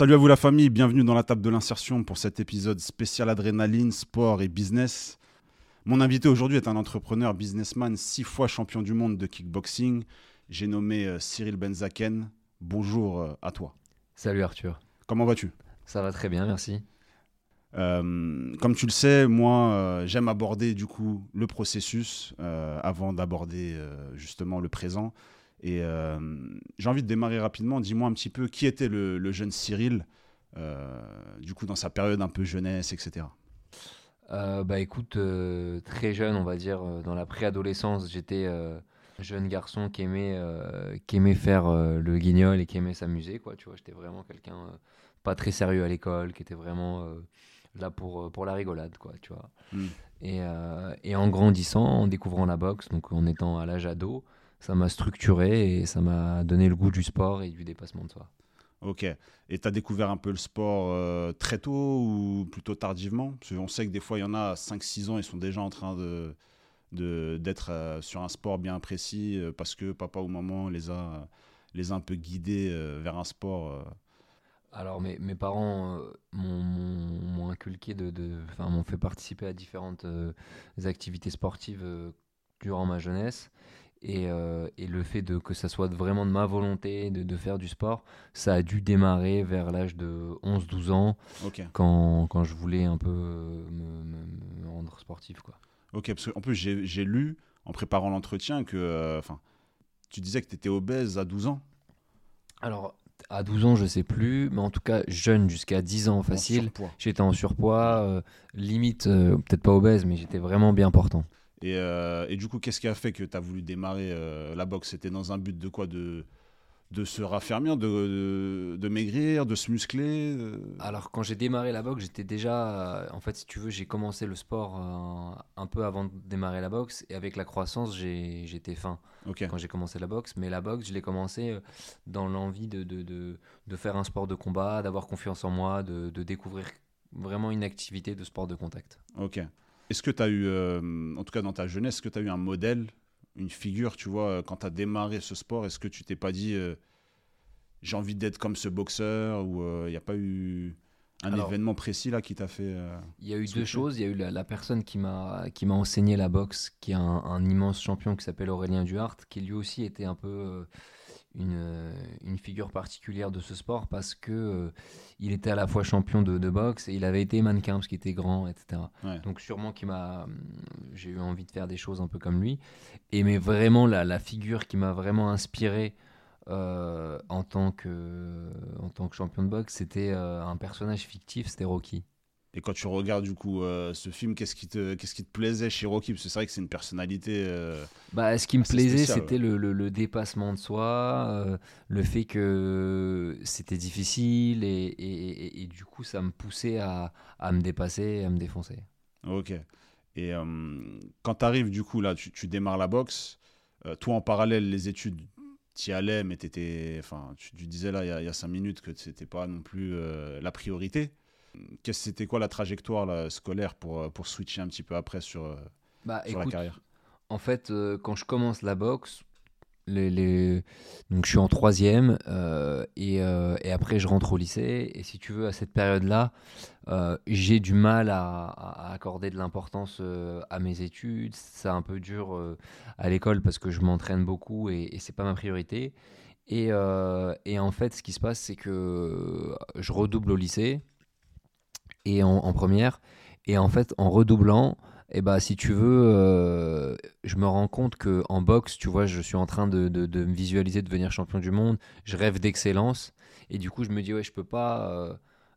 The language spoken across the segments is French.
Salut à vous la famille, bienvenue dans la table de l'insertion pour cet épisode spécial adrénaline, sport et business. Mon invité aujourd'hui est un entrepreneur, businessman, six fois champion du monde de kickboxing. J'ai nommé euh, Cyril Benzaken. Bonjour euh, à toi. Salut Arthur. Comment vas-tu? Ça va très bien, merci. Euh, comme tu le sais, moi, j'aime aborder du coup le processus avant d'aborder justement le présent. Et euh, j'ai envie de démarrer rapidement. Dis-moi un petit peu qui était le, jeune Cyril, euh, du coup, dans sa période un peu jeunesse, etc. Euh, bah écoute, très jeune, on va dire, dans la préadolescence, j'étais jeune garçon qui aimait, qui aimait faire le guignol et qui aimait s'amuser, quoi. Tu vois, j'étais vraiment quelqu'un pas très sérieux à l'école, qui était vraiment là pour, pour la rigolade, quoi, tu vois. Hmm. Et, et, en grandissant, en découvrant la boxe, donc en étant à l'âge ado, ça m'a structuré et ça m'a donné le goût du sport et du dépassement de soi. Ok. Et tu as découvert un peu le sport euh, très tôt ou plutôt tardivement? Parce qu'on sait que des fois, il y en a 5-6 ans, ils sont déjà en train de d'être euh, sur un sport bien précis euh, parce que papa ou maman les a, les a un peu guidés vers un sport. Alors mes, mes parents m'ont inculqué, de, de m'ont fait participer à différentes activités sportives durant ma jeunesse. Euh, et, le fait de, que ça soit vraiment de ma volonté de, faire du sport, ça a dû démarrer vers l'âge de 11-12 ans, quand, quand, je voulais un peu me, rendre sportif. Quoi. Ok, parce qu'en plus j'ai lu, en préparant l'entretien, que euh, enfin tu disais que tu étais obèse à 12 ans. Alors, à 12 ans, je sais plus, mais en tout cas, jeune jusqu'à 10 ans facile, j'étais en surpoids, euh, limite, peut-être pas obèse, mais j'étais vraiment bien portant. Euh, et, du coup, qu'est-ce qui a fait que tu as voulu démarrer euh, la boxe? C'était dans un but de quoi? De, de se raffermir, de, de, maigrir, de se muscler Alors, quand j'ai démarré la boxe, j'étais déjà. En fait, si tu veux, j'ai commencé le sport euh, un peu avant de démarrer la boxe. Et avec la croissance, j'étais fin quand j'ai commencé la boxe. Mais la boxe, je l'ai commencé dans l'envie de, de, de, faire un sport de combat, d'avoir confiance en moi, de, découvrir vraiment une activité de sport de contact. Ok. Est-ce que tu as eu, euh, en tout cas dans ta jeunesse, est-ce que tu as eu un modèle, une figure, tu vois, euh, quand tu as démarré ce sport Est-ce que tu t'es pas dit, euh, j'ai envie d'être comme ce boxeur Ou il n'y a pas eu un événement précis là qui t'a fait. Il y a eu deux choses. Il y a eu la, personne qui m'a enseigné la boxe, qui est un, un immense champion qui s'appelle Aurélien Duhart, qui lui aussi était un peu une, euh, une, figure particulière de ce sport parce que euh, il était à la fois champion de, de, boxe et il avait été mannequin parce qu'il était grand, etc. Donc sûrement qu'il m'a, j'ai eu envie de faire des choses un peu comme lui. Et mais vraiment la, la figure qui m'a vraiment inspiré euh, en tant que en tant que champion de boxe, c'était un personnage fictif, c'était Rocky. Et quand tu regardes du coup euh, ce film, qu'est-ce qui te qu'est-ce qui te plaisait chez Rocky? Parce que c'est vrai que c'est une personnalité. Euh, bah, ce qui me plaisait, c'était le, le, dépassement de soi, euh, le fait que c'était difficile et, et, et, du coup ça me poussait à, à, me dépasser, à me défoncer. Ok. Et quand tu arrives du coup là, tu, tu démarres la boxe. toi en parallèle, les études, tu y allais, mais étais, enfin, tu, tu, disais là il y, y a cinq minutes que c'était pas non plus la priorité. C'était quoi la trajectoire scolaire pour, euh, pour switcher un petit peu après sur, euh, bah, la carrière? En fait, euh, quand je commence la boxe, les, les... donc je suis en troisième et, et, après je rentre au lycée. Et si tu veux, à cette période-là, j'ai du mal à, accorder de l'importance à mes études. C'est un peu dur à l'école parce que je m'entraîne beaucoup et, et c'est pas ma priorité. Et, et, en fait, ce qui se passe, c'est que je redouble au lycée et en, première. Et en fait, en redoublant, et eh bah, si tu veux, euh, je me rends compte que en boxe, tu vois, je suis en train de, de, me visualiser devenir champion du monde. Je rêve d'excellence. Et du coup, je me dis, ouais, je peux pas euh,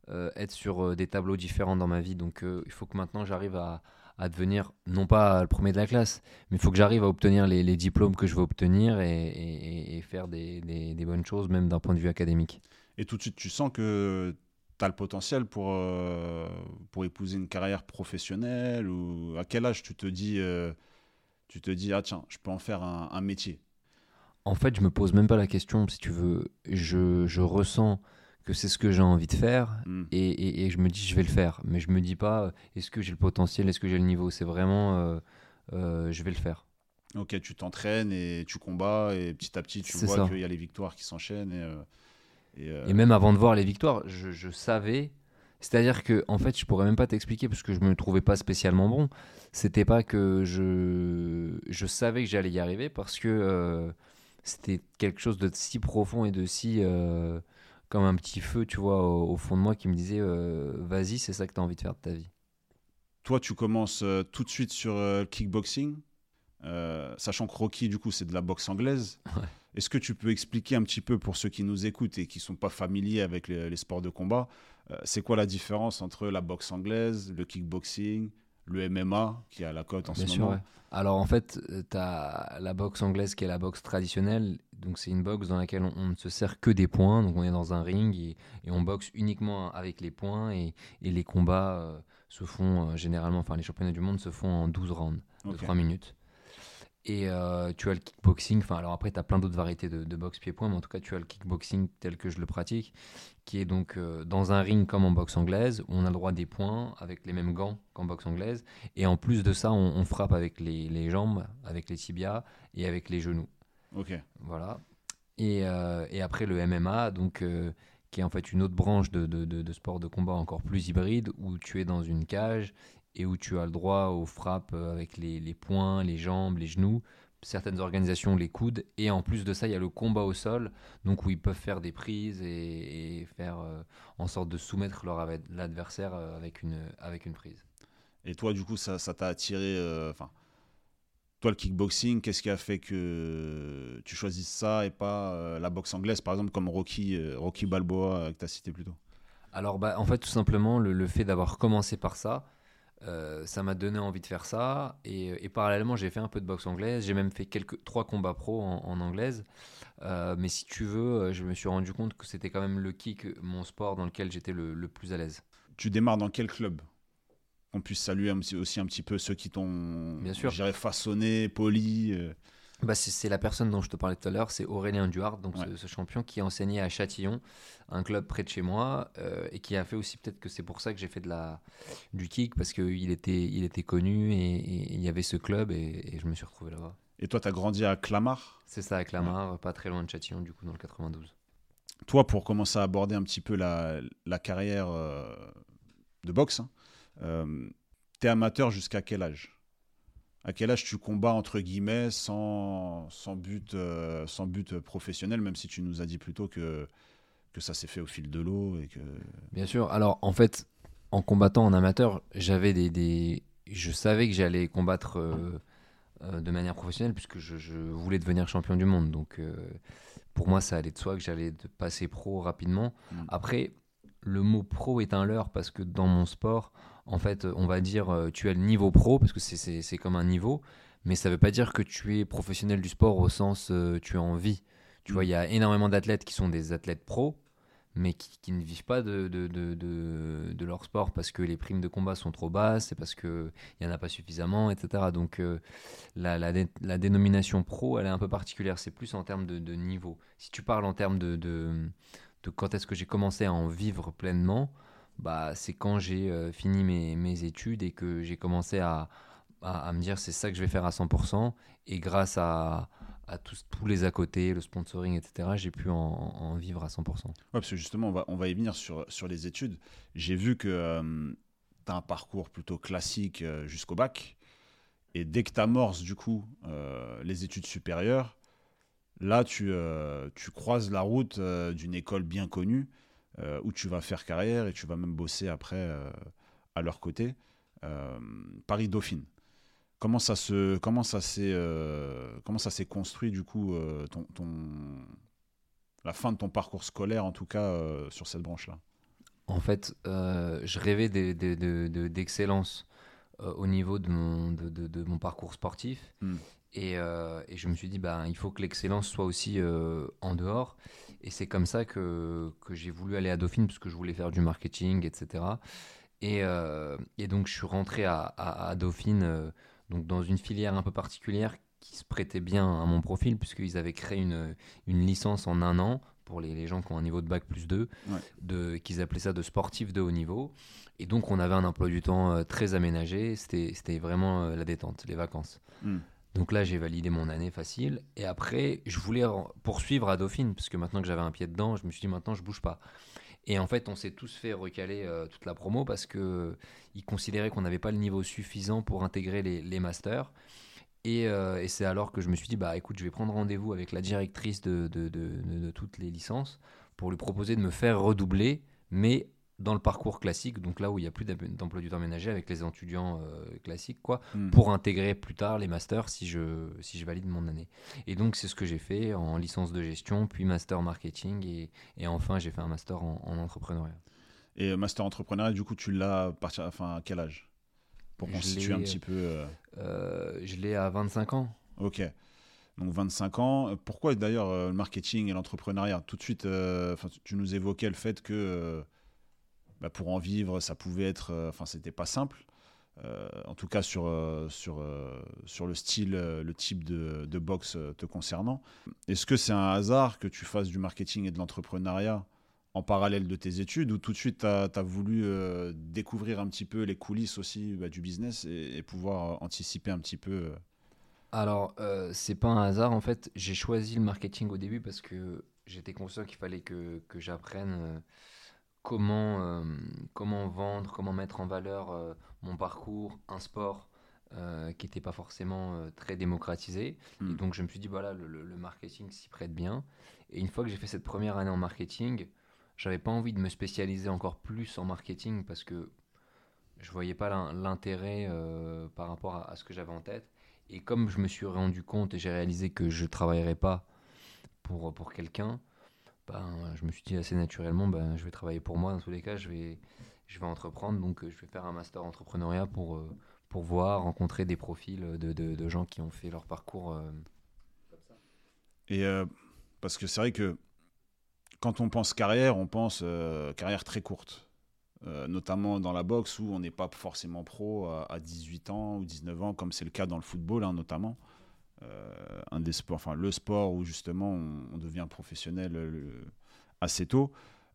euh, être sur des tableaux différents dans ma vie. Donc, il faut que maintenant, j'arrive à, devenir, non pas le premier de la classe, mais il faut que j'arrive à obtenir les, diplômes que je veux obtenir et, et, faire des, bonnes choses, même d'un point de vue académique. Et tout de suite, tu sens que tu as le potentiel pour, euh, pour épouser une carrière professionnelle ou à quel âge tu te dis euh, tu te dis ah tiens je peux en faire un, métier? En fait je me pose même pas la question si tu veux je, je ressens que c'est ce que j'ai envie de faire Hmm. et, et- et je me dis je vais le faire. Mais je me dis pas euh, est-ce que j'ai le potentiel, est-ce que j'ai le niveau? C'est vraiment euh, je vais le faire. Ok, tu t'entraînes et tu combats et petit à petit tu vois qu'il y a les victoires qui s'enchaînent et, et, euh, Et même avant de voir les victoires, je, je savais. C'est-à-dire que, en fait, je pourrais même pas t'expliquer parce que je me trouvais pas spécialement bon. C'était pas que je, je savais que j'allais y arriver parce que euh, c'était quelque chose de si profond et de si. euh, comme un petit feu, tu vois, au, au fond de moi qui me disait vas-y, c'est ça que tu as envie de faire de ta vie. toi tu commences tout de suite sur le kickboxing, euh, sachant que Rocky du coup c'est de la boxe anglaise. Ouais. Est-ce que tu peux expliquer un petit peu pour ceux qui nous écoutent et qui sont pas familiers avec les, les sports de combat, euh, c'est quoi la différence entre la boxe anglaise, le kickboxing, le MMA qui est à la cote en Bien ce sûr, moment ouais. Alors en fait, tu as la boxe anglaise qui est la boxe traditionnelle. Donc c'est une boxe dans laquelle on, on ne se sert que des points. Donc on est dans un ring et, et on boxe uniquement avec les points. Et, et les combats euh, se font euh, généralement, enfin les championnats du monde se font en 12 rounds de Ok. 3 minutes. Et euh, tu as le kickboxing, enfin alors après tu as plein d'autres variétés de, de boxe pied-point, mais en tout cas tu as le kickboxing tel que je le pratique, qui est donc euh, dans un ring comme en boxe anglaise, où on a le droit des points avec les mêmes gants qu'en boxe anglaise, et en plus de ça on, on frappe avec les, les jambes, avec les tibias et avec les genoux. Ok. Voilà. Et, euh, et après le MMA, donc, qui est en fait une autre branche de, de, de- de sport de combat encore plus hybride, où tu es dans une cage et où tu as le droit aux frappes euh, avec les, les poings, les jambes, les genoux, certaines organisations les coudes, et en plus de ça, il y a le combat au sol, donc où ils peuvent faire des prises et, et faire euh, en sorte de soumettre leur l'adversaire euh, avec une, avec une prise. Et toi, du coup, ça ça t'a attiré. euh, Enfin, toi, le kickboxing, qu'est-ce qui a fait que tu choisisses ça et pas euh, la boxe anglaise, par exemple, comme Rocky, Rocky Balboa que tu as cité plus tôt? Alors, bah, en fait, tout simplement, le, le fait d'avoir commencé par ça, euh, ça m'a donné envie de faire ça. Et, et parallèlement, j'ai fait un peu de boxe anglaise. J'ai même fait quelques, trois combats pro en, en anglaise. Euh, mais si tu veux, euh, je me suis rendu compte que c'était quand même le kick, mon sport dans lequel j'étais le, le plus à l'aise. Tu démarres dans quel club? Qu'on puisse saluer aussi un petit peu ceux qui t'ont, façonné, poli. Bah, c'est la personne dont je te parlais tout à l'heure, c'est Aurélien Duhart, donc Ouais. ce, ce champion qui enseignait à Châtillon, un club près de chez moi, euh, et qui a fait aussi peut-être que c'est pour ça que j'ai fait de la, du kick, parce qu'il était, il était connu et, et il y avait ce club et, et je me suis retrouvé là-bas. Et toi, tu as grandi à Clamart? C'est ça, à Clamart, pas très loin de Châtillon, du coup, dans le 92. Toi, pour commencer à aborder un petit peu la, la carrière euh, de boxe, hein, euh, t'es amateur jusqu'à quel âge? À quel âge tu combats entre guillemets sans, sans, but, euh, sans but professionnel, même si tu nous as dit plutôt que, que ça s'est fait au fil de l'eau et que. Bien sûr. Alors, en fait, en combattant en amateur, j'avais des, des- Je savais que j'allais combattre euh, euh, de manière professionnelle puisque je, je voulais devenir champion du monde. Donc, pour moi, ça allait de soi que j'allais passer pro rapidement. Mm. Après, le mot pro est un leurre parce que dans mon sport, en fait, on va dire euh, tu as le niveau pro parce que c'est- comme un niveau, mais ça veut pas dire que tu es professionnel du sport au sens euh, tu es en vie. Tu vois, il y a énormément d'athlètes qui sont des athlètes pros, mais qui, ne vivent pas de, leur sport parce que les primes de combat sont trop basses, c'est parce qu'il n'y en a pas suffisamment, etc. Donc euh, la, la, dé- la dénomination pro, elle est un peu particulière, c'est plus en termes de niveau. Si tu parles en termes de, de, quand est-ce que j'ai commencé à en vivre pleinement, bah, c'est quand j'ai euh, fini mes, études et que j'ai commencé à, à, me dire c'est ça que je vais faire à 100%. Et grâce à, à tous, tous les à côté, le sponsoring, etc., j'ai pu en, vivre à 100%. Ouais, parce que justement, on va, on va y venir sur, sur les études. J'ai vu que tu as un parcours plutôt classique euh, jusqu'au bac. Et dès que tu amorces, du coup, euh, les études supérieures, là, tu, euh, tu croises la route euh, d'une école bien connue euh, où tu vas faire carrière et tu vas même bosser après à leur côté. Paris-Dauphine. Comment ça se comment ça s'est comment ça s'est construit du coup ton, ton la fin de ton parcours scolaire en tout cas sur cette branche là En fait, je rêvais d'e- d'e- de- de- d'excellence au niveau de mon, de, de- de mon parcours sportif. Hmm. Et, euh, et je me suis dit, bah, il faut que l'excellence soit aussi euh, en dehors. Et c'est comme ça que, que j'ai voulu aller à Dauphine, parce que je voulais faire du marketing, etc. Et, euh, et donc, je suis rentré à, à- à Dauphine donc dans une filière un peu particulière qui se prêtait bien à mon profil, puisqu'ils avaient créé une, une licence en un an pour les, les gens qui ont un niveau de bac plus 2, Ouais. de, qu'ils appelaient ça de sportif de haut niveau. Et donc, on avait un emploi du temps très aménagé. C'était c'était vraiment la détente, les vacances. Hmm. Donc là, j'ai validé mon année facile. Et après, je voulais poursuivre à Dauphine, parce que maintenant que j'avais un pied dedans, je me suis dit maintenant, je bouge pas. Et en fait, on s'est tous fait recaler euh, toute la promo parce que euh, considéraient qu'on n'avait pas le niveau suffisant pour intégrer les, masters. Et, euh, et c'est alors que je me suis dit, bah écoute, je vais prendre rendez-vous avec la directrice de- de toutes les licences pour lui proposer de me faire redoubler, mais dans le parcours classique, donc là où il n'y a plus d'em- d'emploi du temps ménager avec les étudiants euh, classiques, quoi Hmm. pour intégrer plus tard les masters si je, si je valide mon année. Et donc, c'est ce que j'ai fait en licence de gestion, puis master marketing, et, et enfin, j'ai fait un master en, en entrepreneuriat. Et euh, master entrepreneuriat, du coup, tu l'as à partir, enfin, à quel âge? Pour situe un petit peu. euh, Euh, je l'ai à 25 ans. Ok. Donc 25 ans. Pourquoi d'ailleurs le marketing et l'entrepreneuriat? Tout de suite, tu- nous évoquais le fait que bah, pour en vivre, ça pouvait être. euh, Enfin, c'était pas simple. Euh, en tout cas, sur, euh, sur, sur le style, le type de, de euh, te concernant. Est-ce que c'est un hasard que tu fasses du marketing et de l'entrepreneuriat en parallèle de tes études ou tout de suite tu as, voulu découvrir un petit peu les coulisses aussi bah, du business et, pouvoir anticiper un petit peu Alors, euh, c'est pas un hasard, en fait. J'ai choisi le marketing au début parce que j'étais conscient qu'il fallait que, que j'apprenne comment, euh, comment vendre, comment mettre en valeur euh, mon parcours, un sport euh, qui n'était pas forcément très démocratisé. Et donc, je me suis dit, voilà, le, marketing s'y prête bien. Et une fois que j'ai fait cette première année en marketing, j'avais pas envie de me spécialiser encore plus en marketing parce que je voyais pas l'in- l'intérêt par rapport à, à ce que j'avais en tête. Et comme je me suis rendu compte et j'ai réalisé que je travaillerais pas pour, pour quelqu'un, ben, je me suis dit assez naturellement, ben, je vais travailler pour moi. Dans tous les cas, je vais, entreprendre. Donc, euh, je vais faire un master entrepreneuriat pour, euh, voir, rencontrer des profils de, gens qui ont fait leur parcours. euh, Et parce que c'est vrai que quand on pense carrière, on pense carrière très courte. Notamment dans la boxe où on n'est pas forcément pro à, à 18 ans ou 19 ans, comme c'est le cas dans le football hein, notamment. Euh, un des sports, enfin le sport où justement on, on devient professionnel euh, le- assez tôt.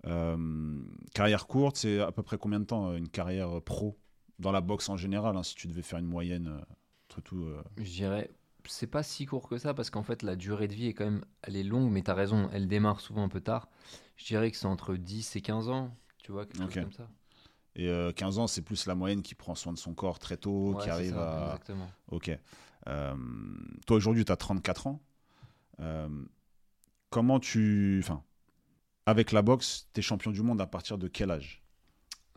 Euh, carrière courte, c'est à peu près combien de temps une carrière pro dans la boxe en général, hein, si tu devais faire une moyenne entre tout. Je dirais, c'est pas si court que ça parce qu'en fait, la durée de vie est quand même, elle est longue, mais tu as raison, elle démarre souvent un peu tard. Je dirais que c'est entre 10 et 15 ans, tu vois, quelque chose comme ça. Et euh, 15 ans, c'est plus la moyenne qui prend soin de son corps très tôt, Ouais, qui arrive ça, à. Exactement. Ok. Euh, toi, aujourd'hui, tu as 34 ans. Euh, comment tu. Enfin, avec la boxe, tu es champion du monde à partir de quel âge?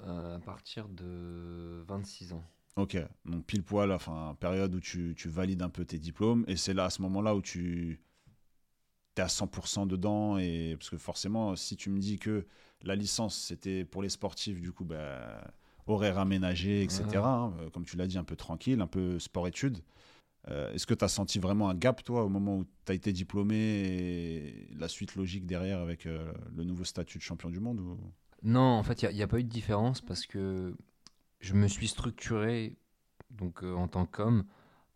Euh, à partir de 26 ans. Ok. Donc, pile poil, enfin, période où tu, tu valides un peu tes diplômes. Et c'est là, à ce moment-là, où tu es à 100% dedans. Et, parce que forcément, si tu me dis que la licence, c'était pour les sportifs, du coup, bah, horaire aménagé, etc. Hein, comme tu l'as dit, un peu tranquille, un peu sport-études. Euh, Est-ce que tu as senti vraiment un gap, toi, au moment où tu as été diplômé et la suite logique derrière avec euh, le nouveau statut de champion du monde ou... Non, en fait, il n'y a, pas eu de différence parce que je me suis structuré donc, euh, en tant qu'homme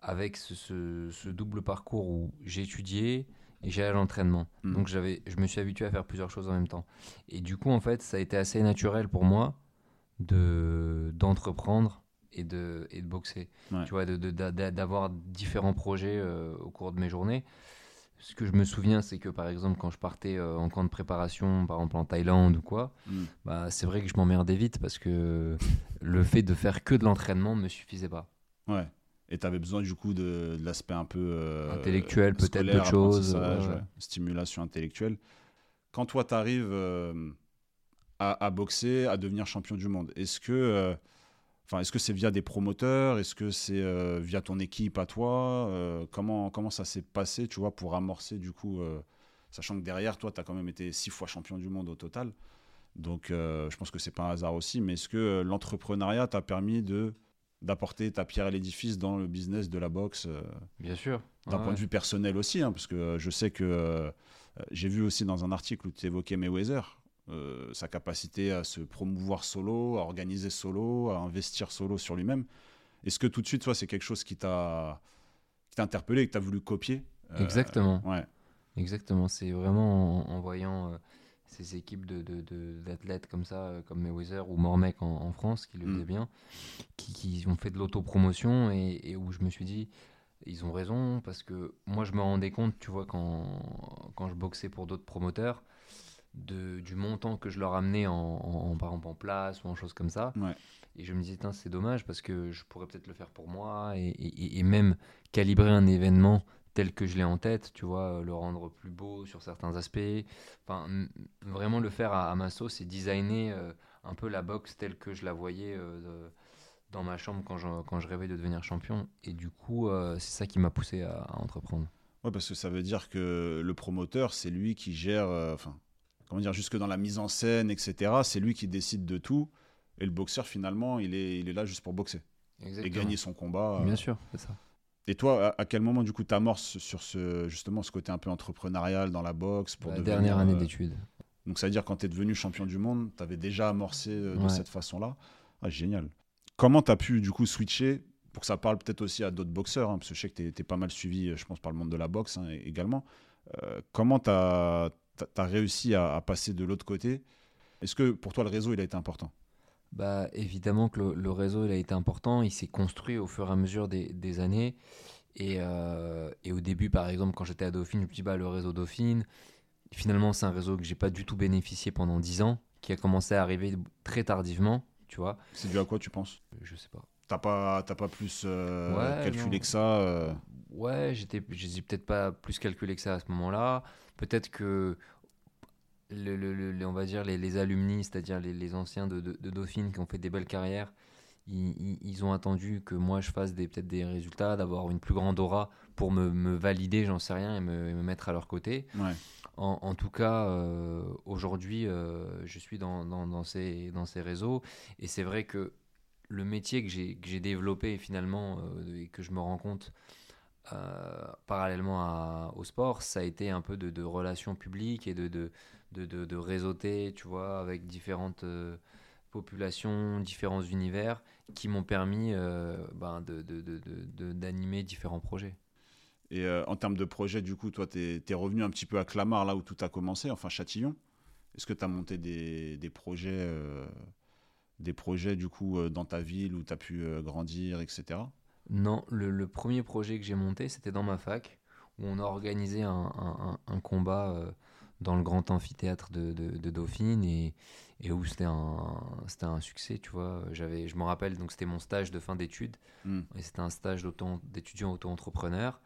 avec ce, ce- ce double parcours où j'ai étudié et j'ai à l'entraînement. Mm. Donc j'avais, je me suis habitué à faire plusieurs choses en même temps. Et du coup, en fait, ça a été assez naturel pour moi de, d'entreprendre et de, et de boxer. Ouais. Tu vois, d'avoir différents projets euh, au cours de mes journées. Ce que je me souviens, c'est que par exemple, quand je partais euh, en camp de préparation, par exemple en Thaïlande ou quoi, Mm. bah, c'est vrai que je m'emmerdais vite parce que le fait de faire que de l'entraînement ne me suffisait pas. Ouais. Et tu avais besoin du coup de, de l'aspect un peu euh, Intellectuel, peut-être, de choses, ouais, stimulation intellectuelle. Quand toi, tu arrives à, à boxer, à devenir champion du monde, est-ce que enfin, est-ce que c'est via des promoteurs? Est-ce que c'est euh, via ton équipe à toi? Euh, comment, comment ça s'est passé, tu vois, pour amorcer du coup, euh, sachant que derrière, toi, tu as quand même été six fois champion du monde au total. Donc, je pense que c'est pas un hasard aussi. Mais est-ce que l'entrepreneuriat t'a permis de d'apporter ta pierre à l'édifice dans le business de la boxe Bien sûr. d'un Ouais, point de vue personnel aussi, hein, parce que je sais que j'ai vu aussi dans un article où tu évoquais Mayweather, euh, sa capacité à se promouvoir solo, à organiser solo, à investir solo sur lui-même. Est-ce que tout de suite, toi, c'est quelque chose qui t'a interpellé et que tu as voulu copier Euh, Exactement. Ouais. Exactement, c'est vraiment en, voyant euh, ces équipes d'athlètes de, d'athlètes comme ça, comme Mayweather ou Mormec en, en France, qui le mm. faisaient bien, qui, qui, ont fait de l'autopromotion et, et où je me suis dit, ils ont raison, parce que moi je me rendais compte, tu vois, quand, quand je boxais pour d'autres promoteurs, de, du montant que je leur amenais en, en, par exemple en place ou en choses comme ça. Et je me disais, c'est dommage parce que je pourrais peut-être le faire pour moi et, et, même calibrer un événement tel que je l'ai en tête, tu vois, le rendre plus beau sur certains aspects. Enfin, vraiment le faire à, ma sauce et designer euh, un peu la boxe telle que je la voyais euh, dans ma chambre quand je, quand je rêvais de devenir champion. Et du coup, euh, c'est ça qui m'a poussé à, à entreprendre. Ouais, parce que ça veut dire que le promoteur, c'est lui qui gère, enfin, comment dire, jusque dans la mise en scène, etc. C'est lui qui décide de tout. Et le boxeur, finalement, il est, il est là juste pour boxer. Et gagner son combat. Bien sûr, c'est ça. Et toi, à, quel moment, du coup, tu amorces sur ce, justement ce côté un peu entrepreneurial dans la boxe pour La dernière année euh, d'études. Donc, ça veut dire quand tu es devenu champion du monde, tu avais déjà amorcé euh, de cette façon-là. Ah, génial. Comment tu as pu, du coup, switcher pour que ça parle peut-être aussi à d'autres boxeurs, hein, parce que je sais que tu es, pas mal suivi, je pense, par le monde de la boxe hein, également. Euh, comment tu as, as, réussi à, passer de l'autre côté Est-ce que pour toi, le réseau, il a été important? Bah, Évidemment que le, réseau il a été important. Il s'est construit au fur et à mesure des, des années. Et, euh, et, au début, par exemple, quand j'étais à Dauphine, je me dis bah, le réseau Dauphine, finalement, c'est un réseau que j'ai pas du tout bénéficié pendant 10 ans, qui a commencé à arriver très tardivement. Tu vois. C'est dû à quoi, tu penses? Je sais pas. T'as pas, pas plus euh, calculé que ça euh? Ouais, j'étais, j'ai peut-être pas plus calculé que ça à ce moment-là. Peut-être que le, on va dire les, les alumni, c'est-à-dire les, anciens de, de, Dauphine qui ont fait des belles carrières, ils, ont attendu que moi je fasse peut-être des résultats, d'avoir une plus grande aura pour me, me valider, j'en sais rien, et me, me, mettre à leur côté. En, en, tout cas, euh, aujourd'hui, euh, je suis dans, dans, dans, ces, dans ces réseaux, et c'est vrai que le métier que j'ai développé finalement, euh, et que je me rends compte parallèlement au sport, ça a été un peu de, relations publiques et de, de de, de, réseauter, tu vois, avec différentes euh, populations, différents univers, qui m'ont permis euh, ben, d'animer différents projets. Et euh, en termes de projets, du coup, toi, tu es, revenu un petit peu à Clamart, là où tout a commencé, enfin Châtillon. Est-ce que tu as monté des, des projets, des projets, du coup, dans ta ville où tu as pu grandir, etc. Non, le, le, premier projet que j'ai monté, c'était dans ma fac, où on a organisé un, un, un combat dans le grand amphithéâtre de, de, Dauphine et, et où c'était un, c'était un succès, tu vois. J'avais, je me rappelle, donc c'était mon stage de fin d'études hmm. et c'était un stage d'étudiant auto-entrepreneur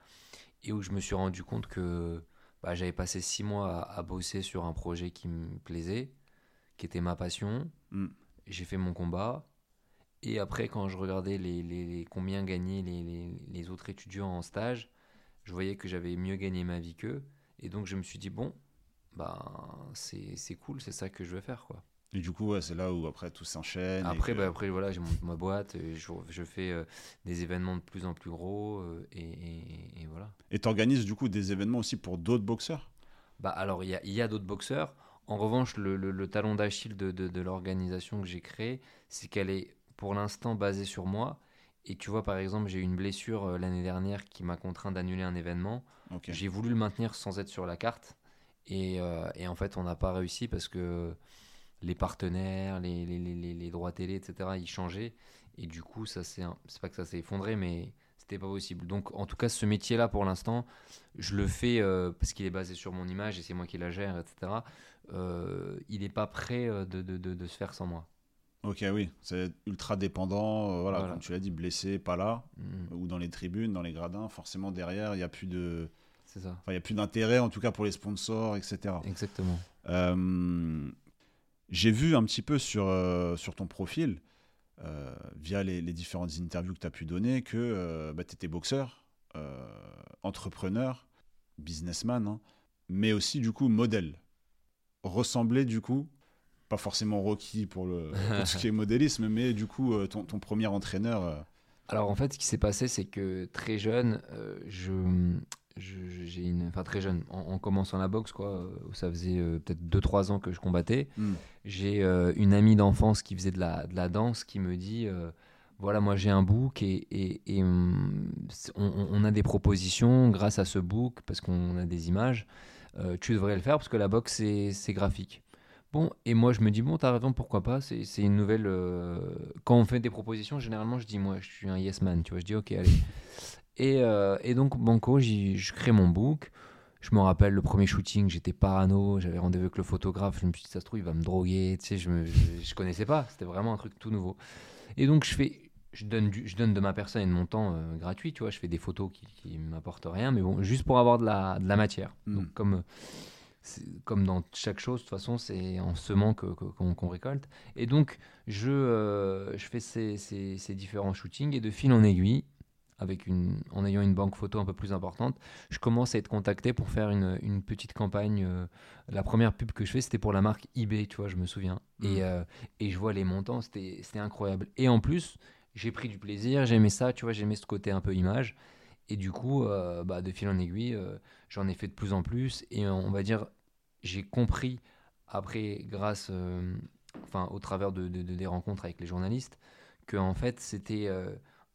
et où je me suis rendu compte que bah, j'avais passé six mois à, bosser sur un projet qui me plaisait, qui était ma passion. Hmm. J'ai fait mon combat. Et après, quand je regardais les, les, combien gagnaient les, autres étudiants en stage, je voyais que j'avais mieux gagné ma vie qu'eux. Et donc, je me suis dit, bon, bah, c'est cool, c'est ça que je veux faire. quoi. Et du coup, c'est là où après tout s'enchaîne. Après, bah, après voilà, j'ai ma boîte, je, je fais euh, des événements de plus en plus gros euh, et, et, voilà. Et tu organises du coup des événements aussi pour d'autres boxeurs? Bah, Alors, il y a, y a d'autres boxeurs. En revanche, le, le, talon d'Achille de, de, de l'organisation que j'ai créée, c'est qu'elle est pour l'instant basée sur moi. Et tu vois, par exemple, j'ai eu une blessure euh, l'année dernière qui m'a contraint d'annuler un événement. J'ai voulu le maintenir sans être sur la carte. Euh, et, en fait, on n'a pas réussi parce que les partenaires, les, les, les, les, droits télé, etc., ils changeaient. Et du coup, ça c'est pas que ça s'est effondré, mais c'était pas possible. Donc, en tout cas, ce métier-là, pour l'instant, je le fais euh, parce qu'il est basé sur mon image et c'est moi qui la gère, etc. Il n'est pas prêt de, de, de, se faire sans moi. Ok, oui, c'est ultra dépendant. voilà, comme tu l'as dit, blessé, pas là, mm. ou dans les tribunes, dans les gradins. Forcément, derrière, il n'y a plus de c'est ça. il n'y a plus d'intérêt, en tout cas pour les sponsors, etc. Exactement. Euh, j'ai vu un petit peu sur, euh, sur ton profil, euh, via les, différentes interviews que tu as pu donner, que bah, tu étais boxeur, entrepreneur, businessman, hein, mais aussi du coup modèle. Ressemblait du coup, pas forcément Rocky pour, le, pour ce qui est modélisme, mais du coup ton, ton premier entraîneur. Alors en fait, ce qui s'est passé, c'est que très jeune, je, j'ai une, enfin très jeune, en, commençant la boxe, quoi, euh, ça faisait euh, peut-être 2-3 ans que je combattais. Hmm. J'ai euh, une amie d'enfance qui faisait de la, de la danse qui me dit voilà, moi j'ai un book et, et, hum, on, a des propositions grâce à ce book, parce qu'on a des images. euh, tu devrais le faire parce que la boxe, c'est graphique. Bon, et moi je me dis, bon, t'as raison, pourquoi pas, c'est une nouvelle... euh, Quand on fait des propositions, généralement je dis, moi je suis un yes man, tu vois, je dis, ok, allez. Et, euh, et donc, Banco, je crée mon book. Je me rappelle le premier shooting, j'étais parano, j'avais rendez-vous avec le photographe, je me suis dit, ça se trouve, il va me droguer, tu sais, je, me, je, je connaissais pas, c'était vraiment un truc tout nouveau. Et donc, je fais, je donne, du, je donne de ma personne et de mon temps euh, gratuit, tu vois, je fais des photos qui, qui m'apportent rien, mais bon, juste pour avoir de la, de la matière. Mm. Donc, comme, euh, comme dans chaque chose, de toute façon, c'est en semant que- qu'on qu'on récolte. Et donc, je, euh, je fais ces, ces- ces différents shootings et de fil en aiguille, avec une, en ayant une banque photo un peu plus importante, je commence à être contacté pour faire une, une petite campagne. euh, la première pub que je fais, c'était pour la marque eBay, tu vois, je me souviens. Mhm. Et, euh, et je vois les montants, c'était incroyable. Et en plus, j'ai pris du plaisir, j'aimais ça, tu vois, j'aimais ce côté un peu image. Et du coup, bah, de fil en aiguille, j'en ai fait de plus en plus. Et on va dire, j'ai compris après, grâce, euh, enfin, au travers de, de- de- des rencontres avec les journalistes, que en fait, c'était euh,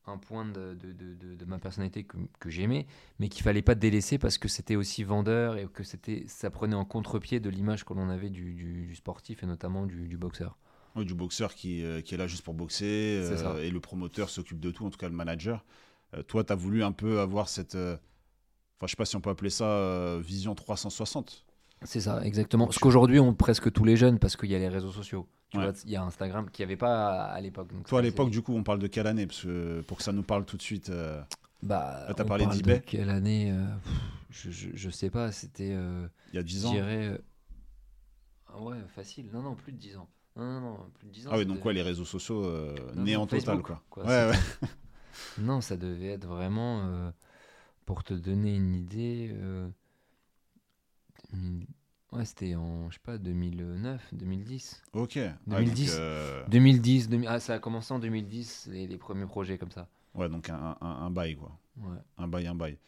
un point de, de- de- de- de ma personnalité que, que j'aimais, mais qu'il fallait pas délaisser parce que c'était aussi vendeur et que c'était, ça prenait en contre-pied de l'image que l'on avait du, du- du sportif et notamment du, du boxeur. Ouais, du boxeur qui, euh, qui est là juste pour boxer et le promoteur s'occupe de tout, en tout cas le manager. Toi, tu as voulu un peu avoir cette. Enfin, je sais pas si on peut appeler ça vision 360. C'est ça, exactement. Ce qu'aujourd'hui ont presque tous les jeunes parce qu'il y a les réseaux sociaux. Tu Ouais. vois, il y a Instagram qui n'y avait pas à, l'époque. Toi, à l'époque, du coup, on parle de quelle année? Parce que pour que ça nous parle tout de suite. euh, Bah, Là, t'as parlé parle d'eBay de Quelle année euh, je, je, je sais pas, c'était. euh, il y a 10 je ans. dirais. ah ouais, facile. Non, non, plus de 10 ans. Non, non, non, plus de 10 ans. Ah oui, donc devait- quoi, les réseaux sociaux nés en total, quoi. quoi, ouais, ouais. Non, ça devait être vraiment. pour te donner une idée. 2000 Ouais, c'était en, je sais pas, 2009, 2010. Ok. Ouais, 2010. donc, euh, 2010, 2000 ah, ça a commencé en 2010, les, les premiers projets comme ça. ouais, donc un, un, un bail, quoi. Ouais. Un bail, un bail.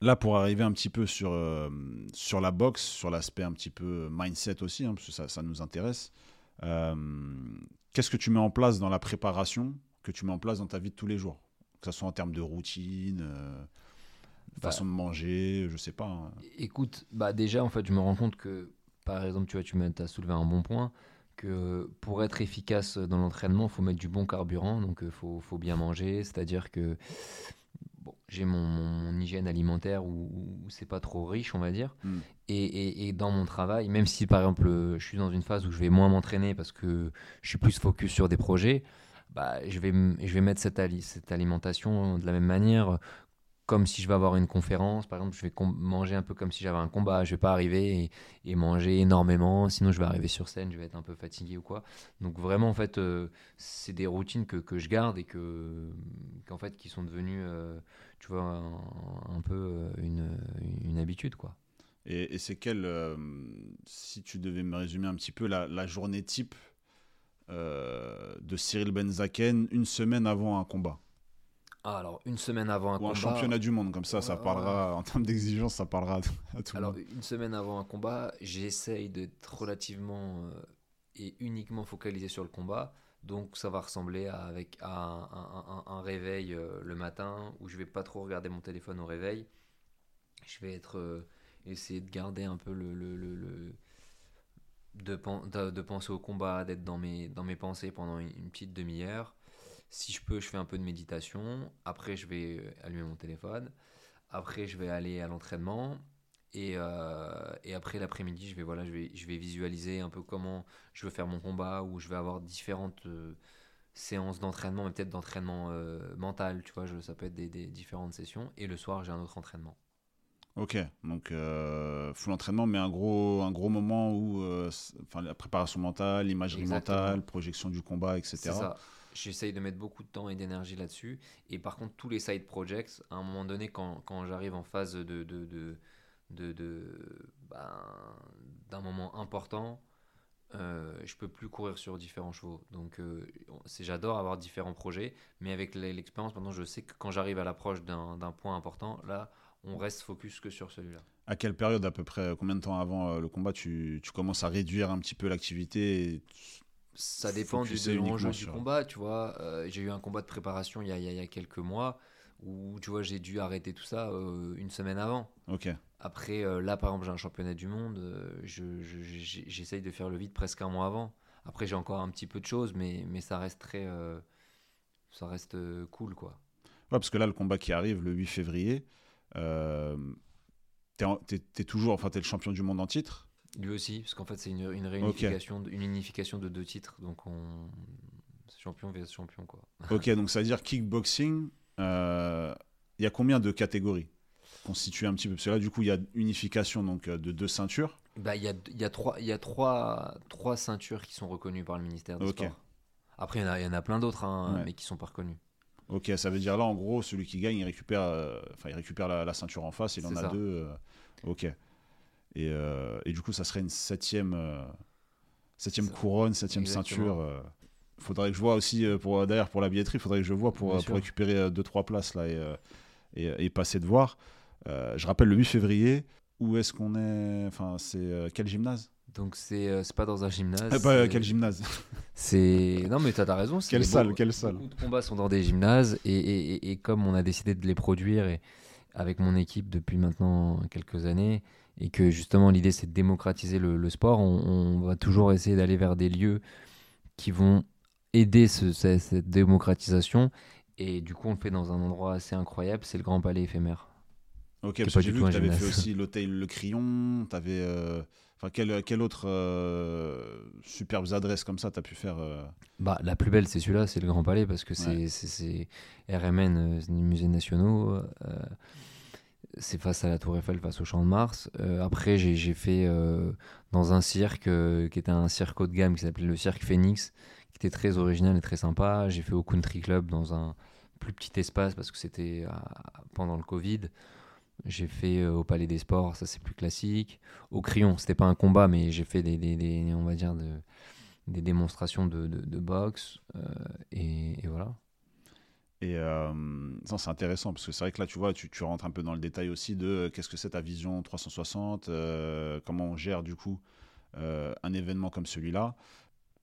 Là, pour arriver un petit peu sur, euh, sur la boxe, sur l'aspect un petit peu mindset aussi, hein, parce que ça, ça nous intéresse, euh, qu'est-ce que tu mets en place dans la préparation que tu mets en place dans ta vie de tous les jours? Que ce soit en termes de routine, euh, Bah. façon de manger, je sais pas. hein. Écoute, bah déjà, en fait, je me rends compte que, par exemple, tu vois, tu t'as soulevé un bon point, que pour être efficace dans l'entraînement, il faut mettre du bon carburant, donc il faut, faut bien manger, c'est-à-dire que bon, j'ai mon, mon- mon hygiène alimentaire où, où c'est pas trop riche, on va dire, Mm. et, et- et dans mon travail, même si, par exemple, euh, je suis dans une phase où je vais moins m'entraîner parce que je suis plus focus sur des projets, bah, je, vais, je vais mettre cette, ali- cette alimentation de la même manière comme si je vais avoir une conférence, par exemple, je vais manger un peu comme si j'avais un combat. Je vais pas arriver et, manger énormément, sinon je vais arriver sur scène, je vais être un peu fatigué ou quoi. Donc vraiment, en fait, euh, c'est des routines que, je garde et que, qu'en fait, qui sont devenues, euh, tu vois, un, peu euh, une, habitude, quoi. Et, c'est euh, si tu devais me résumer un petit peu, la, la journée type de Cyril Benzaken une semaine avant un combat? Ah, alors, une semaine avant un Ou combat. un championnat du monde, comme ça, ça Ouais, parlera, en termes d'exigence, ça parlera à, à tout Alors, le monde. une semaine avant un combat, j'essaye d'être relativement euh, et uniquement focalisé sur le combat. Donc, ça va ressembler à, avec, à un, un- un- un réveil euh, le matin où je vais pas trop regarder mon téléphone au réveil. Je vais être euh, essayer de garder un peu le, le- le- le- de, pen- de, de penser au combat, d'être dans mes, dans mes pensées pendant une, une petite demi-heure. Si je peux, je fais un peu de méditation. Après, je vais allumer mon téléphone. Après, je vais aller à l'entraînement. Et, euh, et après l'après-midi, je vais, voilà, je, vais, je vais visualiser un peu comment je veux faire mon combat, ou je vais avoir différentes euh, séances d'entraînement, mais peut-être d'entraînement euh, mental, tu vois, je- ça peut être des, des différentes sessions. Et le soir, j'ai un autre entraînement. Ok, donc full entraînement, mais un gros, un gros moment où enfin, la préparation mentale, l'imagerie mentale, projection du combat, etc. C'est ça. J'essaye de mettre beaucoup de temps et d'énergie là-dessus. Et par contre, tous les side projects, à un moment donné, quand, quand j'arrive en phase de, de, de, ben, d'un moment important, euh, je peux plus courir sur différents chevaux. Donc, euh, c'est, j'adore avoir différents projets, mais avec l'e- l'expérience, maintenant, je sais que quand j'arrive à l'approche d'un, d'un point important, là, on reste focus que sur celui-là. À quelle période, à peu près, combien de temps avant euh, le combat, tu, tu commences à réduire un petit peu l'activité Ça dépend du, de l'enjeu du combat, tu vois. Euh, j'ai eu un combat de préparation il y a, il y a- quelques mois où tu vois, j'ai dû arrêter tout ça euh, une semaine avant. Ok. Après, euh, là, par exemple, j'ai un championnat du monde, je- je- j'ai- j'essaye de faire le vide presque un mois avant. Après, j'ai encore un petit peu de choses, mais, mais ça reste très. ça reste cool, quoi. Ouais, parce que là, le combat qui arrive le 8 février, t'es toujours, enfin, t'es le champion du monde en titre. Lui aussi, parce qu'en fait, c'est une, une réunification, une unification de deux titres. Donc, on. Champion vs champion, quoi. Ok, donc ça veut dire kickboxing, euh, il y a combien de catégories constituées un petit peu? Parce que là, du coup, il y a unification donc, euh, de deux ceintures. Bah, il y a, y a, trois, il y a trois, trois ceintures qui sont reconnues par le ministère des Ok. Sports. Après, il y en a, il y en a plein d'autres, hein, Ouais. mais qui sont pas reconnues. Ok, ça veut dire là, en gros, celui qui gagne, il récupère, euh, il récupère la, la ceinture en face, il en a deux. euh, ok. Et, euh, et du coup, ça serait une septième, euh, septième couronne, septième Exactement. ceinture. euh. faudrait que je vois aussi, pour, d'ailleurs, pour la billetterie, faudrait que je vois pour, récupérer deux, trois places là et, et, et passer de voir. Je rappelle le 8 février. Où est-ce qu'on est Enfin, c'est quel gymnase? Donc, c'est euh, pas dans un gymnase. Ah, pas, euh, c'est- Quel gymnase? C'est non mais t'as as raison. Quelle salle, quelle salle? Beaucoup de combats sont dans des gymnases et, et- et- et comme on a décidé de les produire et avec mon équipe depuis maintenant quelques années et que justement l'idée c'est de démocratiser le, le sport, on, on va toujours essayer d'aller vers des lieux qui vont aider ce- ce- cette démocratisation et du coup on le fait dans un endroit assez incroyable, c'est le Grand Palais éphémère. Ok, parce que j'ai vu que tu avais fait aussi l'hôtel Le Crayon, tu avais. Enfin, quelle, quelle autre euh, superbes adresses comme ça tu as pu faire euh, Bah, la plus belle, c'est celui-là, c'est le Grand Palais, parce que c'est Ouais. RMN, euh, musées nationaux. C'est face à la Tour Eiffel, face au Champ de Mars. Euh, après, j'ai fait euh, dans un cirque euh, qui était un cirque haut de gamme qui s'appelait le Cirque Phoenix, qui était très original et très sympa. J'ai fait au Country Club dans un plus petit espace parce que c'était pendant le Covid. J'ai fait au Palais des Sports, ça c'est plus classique. Au Crayon, c'était pas un combat, mais j'ai fait des, on va dire, démonstrations de, boxe. et voilà. Et euh, c'est intéressant parce que c'est vrai que là, tu vois, tu, rentres un peu dans le détail aussi de euh, qu'est-ce que c'est ta vision 360, euh, comment on gère du coup euh, un événement comme celui-là.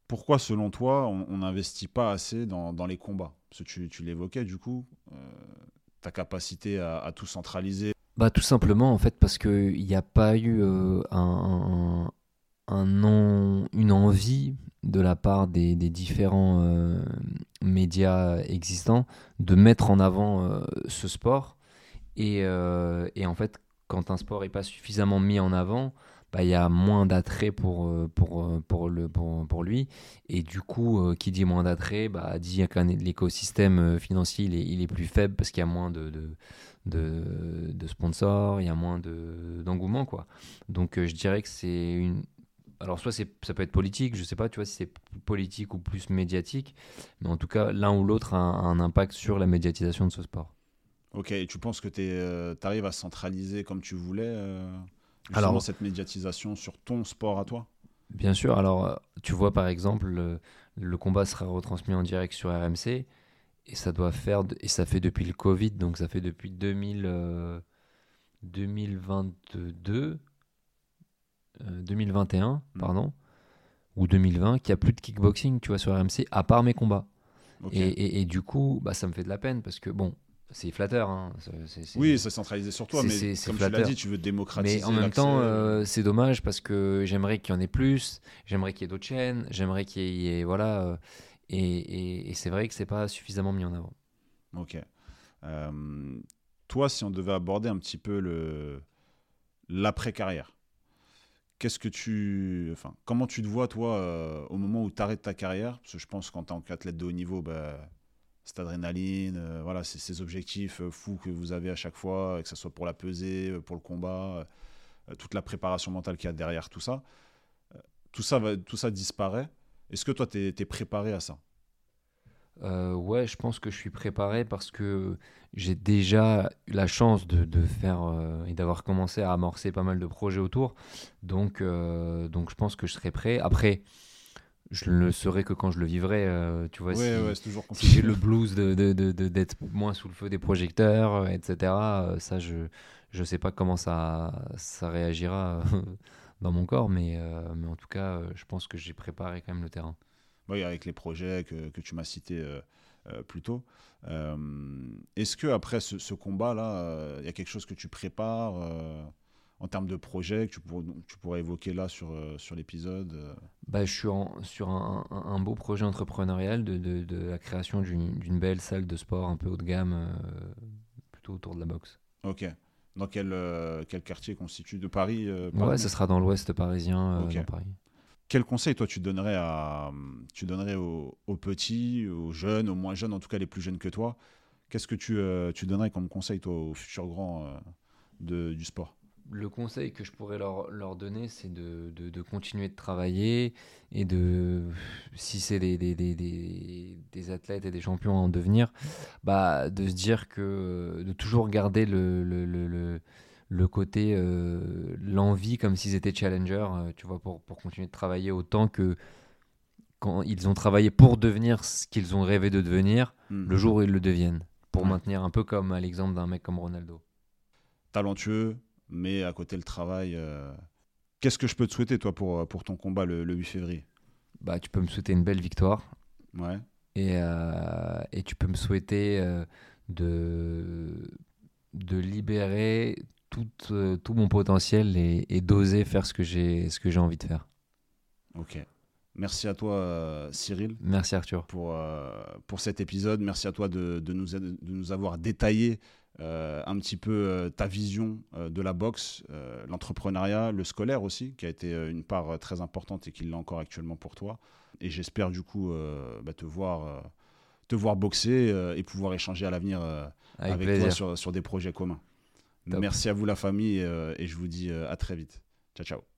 Pourquoi, selon toi, on n'investit pas assez dans, dans les combats? Parce que tu, tu l'évoquais du coup, euh, ta capacité à, tout centraliser. Bah, tout simplement, en fait, parce qu'il n'y a pas eu un, un en- une envie de la part des, des différents euh, médias existants de mettre en avant euh, ce sport. Et, euh, et en fait, quand un sport n'est pas suffisamment mis en avant, bah, il y a moins d'attrait pour, pour, pour, pour, pour lui. Et du coup, qui dit moins d'attrait, bah, dit que l'écosystème financier il est, plus faible parce qu'il y a moins de, de, de, sponsors, il y a moins de- d'engouement. Donc je dirais que c'est une... Alors soit c'est- ça peut être politique, je sais pas, tu vois, si c'est politique ou plus médiatique, mais en tout cas, l'un ou l'autre a un, impact sur la médiatisation de ce sport. Ok, et tu penses que tu arrives à centraliser comme tu voulais euh, justement Alors- cette médiatisation sur ton sport à toi? Bien sûr, alors euh, tu vois par exemple, le, le combat sera retransmis en direct sur RMC, et ça doit faire, et ça fait depuis le Covid, donc ça fait depuis 2000, euh, 2022, euh, 2021, Mm. pardon, ou 2020, qu'il n'y a plus de kickboxing, tu vois, sur RMC, à part mes combats. Et, et- et du coup, bah, ça me fait de la peine, parce que bon, c'est flatteur, hein, c'est- Oui, c'est centralisé sur toi, mais comme tu l'as flatteur. dit, tu veux démocratiser. mais en même temps, euh, c'est dommage parce que j'aimerais qu'il y en ait plus, j'aimerais qu'il y ait d'autres chaînes, j'aimerais qu'il y ait. Voilà. euh, et et- et c'est vrai que c'est pas suffisamment mis en avant. Ok. Euh, toi, si on devait aborder un petit peu le l'après-carrière, qu'est-ce que tu. Enfin, comment tu te vois, toi, euh, au moment où tu arrêtes ta carrière? Parce que je pense qu'en tant qu'athlète de haut niveau, bah, cette adrénaline, euh, voilà, c'est ces objectifs euh, fous que vous avez à chaque fois, que ce soit pour la pesée, euh, pour le combat, euh, toute la préparation mentale qu'il y a derrière tout ça. Euh, tout ça, va, tout ça disparaît. Est-ce que toi, tu es, préparé à ça? Euh, ouais, je pense que je suis préparé parce que j'ai déjà eu la chance de, de faire euh, et d'avoir commencé à amorcer pas mal de projets autour. Donc, euh, donc je pense que je serai prêt. Après, je ne le serai que quand je le vivrai. tu vois, Ouais, si, ouais, c'est toujours si compliqué. j'ai le blues de, de- de- de- d'être moins sous le feu des projecteurs, etc., ça, je ne sais pas comment ça, ça réagira dans mon corps, mais, mais en tout cas, je pense que j'ai préparé quand même le terrain. Oui, avec les projets que, que tu m'as cités euh, plus tôt. Est-ce que après ce, combat-là, il y a quelque chose que tu prépares en termes de projet que tu, tu pourrais évoquer là sur, sur l'épisode bah, Je suis sur un, beau projet entrepreneurial de, de, de la création d'une belle salle de sport un peu haut de gamme, plutôt autour de la boxe. Ok. Dans quel, euh, quel quartier constitue de Paris, euh, Ouais, ce sera dans l'ouest parisien, euh, Paris. Quel conseil, toi, tu donnerais, à, tu donnerais aux, petits, aux jeunes, aux moins jeunes, en tout cas les plus jeunes que toi? Qu'est-ce que tu, tu donnerais comme conseil, toi, aux futurs grands de, du sport? Le conseil que je pourrais leur, leur donner, c'est de, de, continuer de travailler et de, si c'est des, des, des, des, athlètes et des champions à en devenir, bah, de se dire que de toujours garder le, le côté, euh, l'envie comme s'ils étaient challengers, euh, tu vois, pour, pour continuer de travailler autant que quand ils ont travaillé pour devenir ce qu'ils ont rêvé de devenir, hmm. le jour où ils le deviennent, pour maintenir un peu comme à l'exemple d'un mec comme Ronaldo. Talentueux, mais à côté le travail. Euh, qu'est-ce que je peux te souhaiter, toi, pour, pour ton combat le, 8 février? Bah, Tu peux me souhaiter une belle victoire. Ouais. Et, euh, et tu peux me souhaiter euh, de, de libérer tout, tout mon potentiel et, et d'oser faire ce que j'ai envie de faire. Ok. Merci à toi, Cyril. Merci, Arthur. Pour, pour cet épisode. Merci à toi de, de, nous, de nous avoir détaillé euh, un petit peu euh, ta vision euh, de la boxe, l'entrepreneuriat, le scolaire aussi, qui a été une part très importante et qui l'est encore actuellement pour toi. Et j'espère du coup bah, te, voir, te voir boxer et pouvoir échanger à l'avenir avec, toi sur, sur, des projets communs. Merci à vous la famille et je vous dis à très vite. Ciao ciao.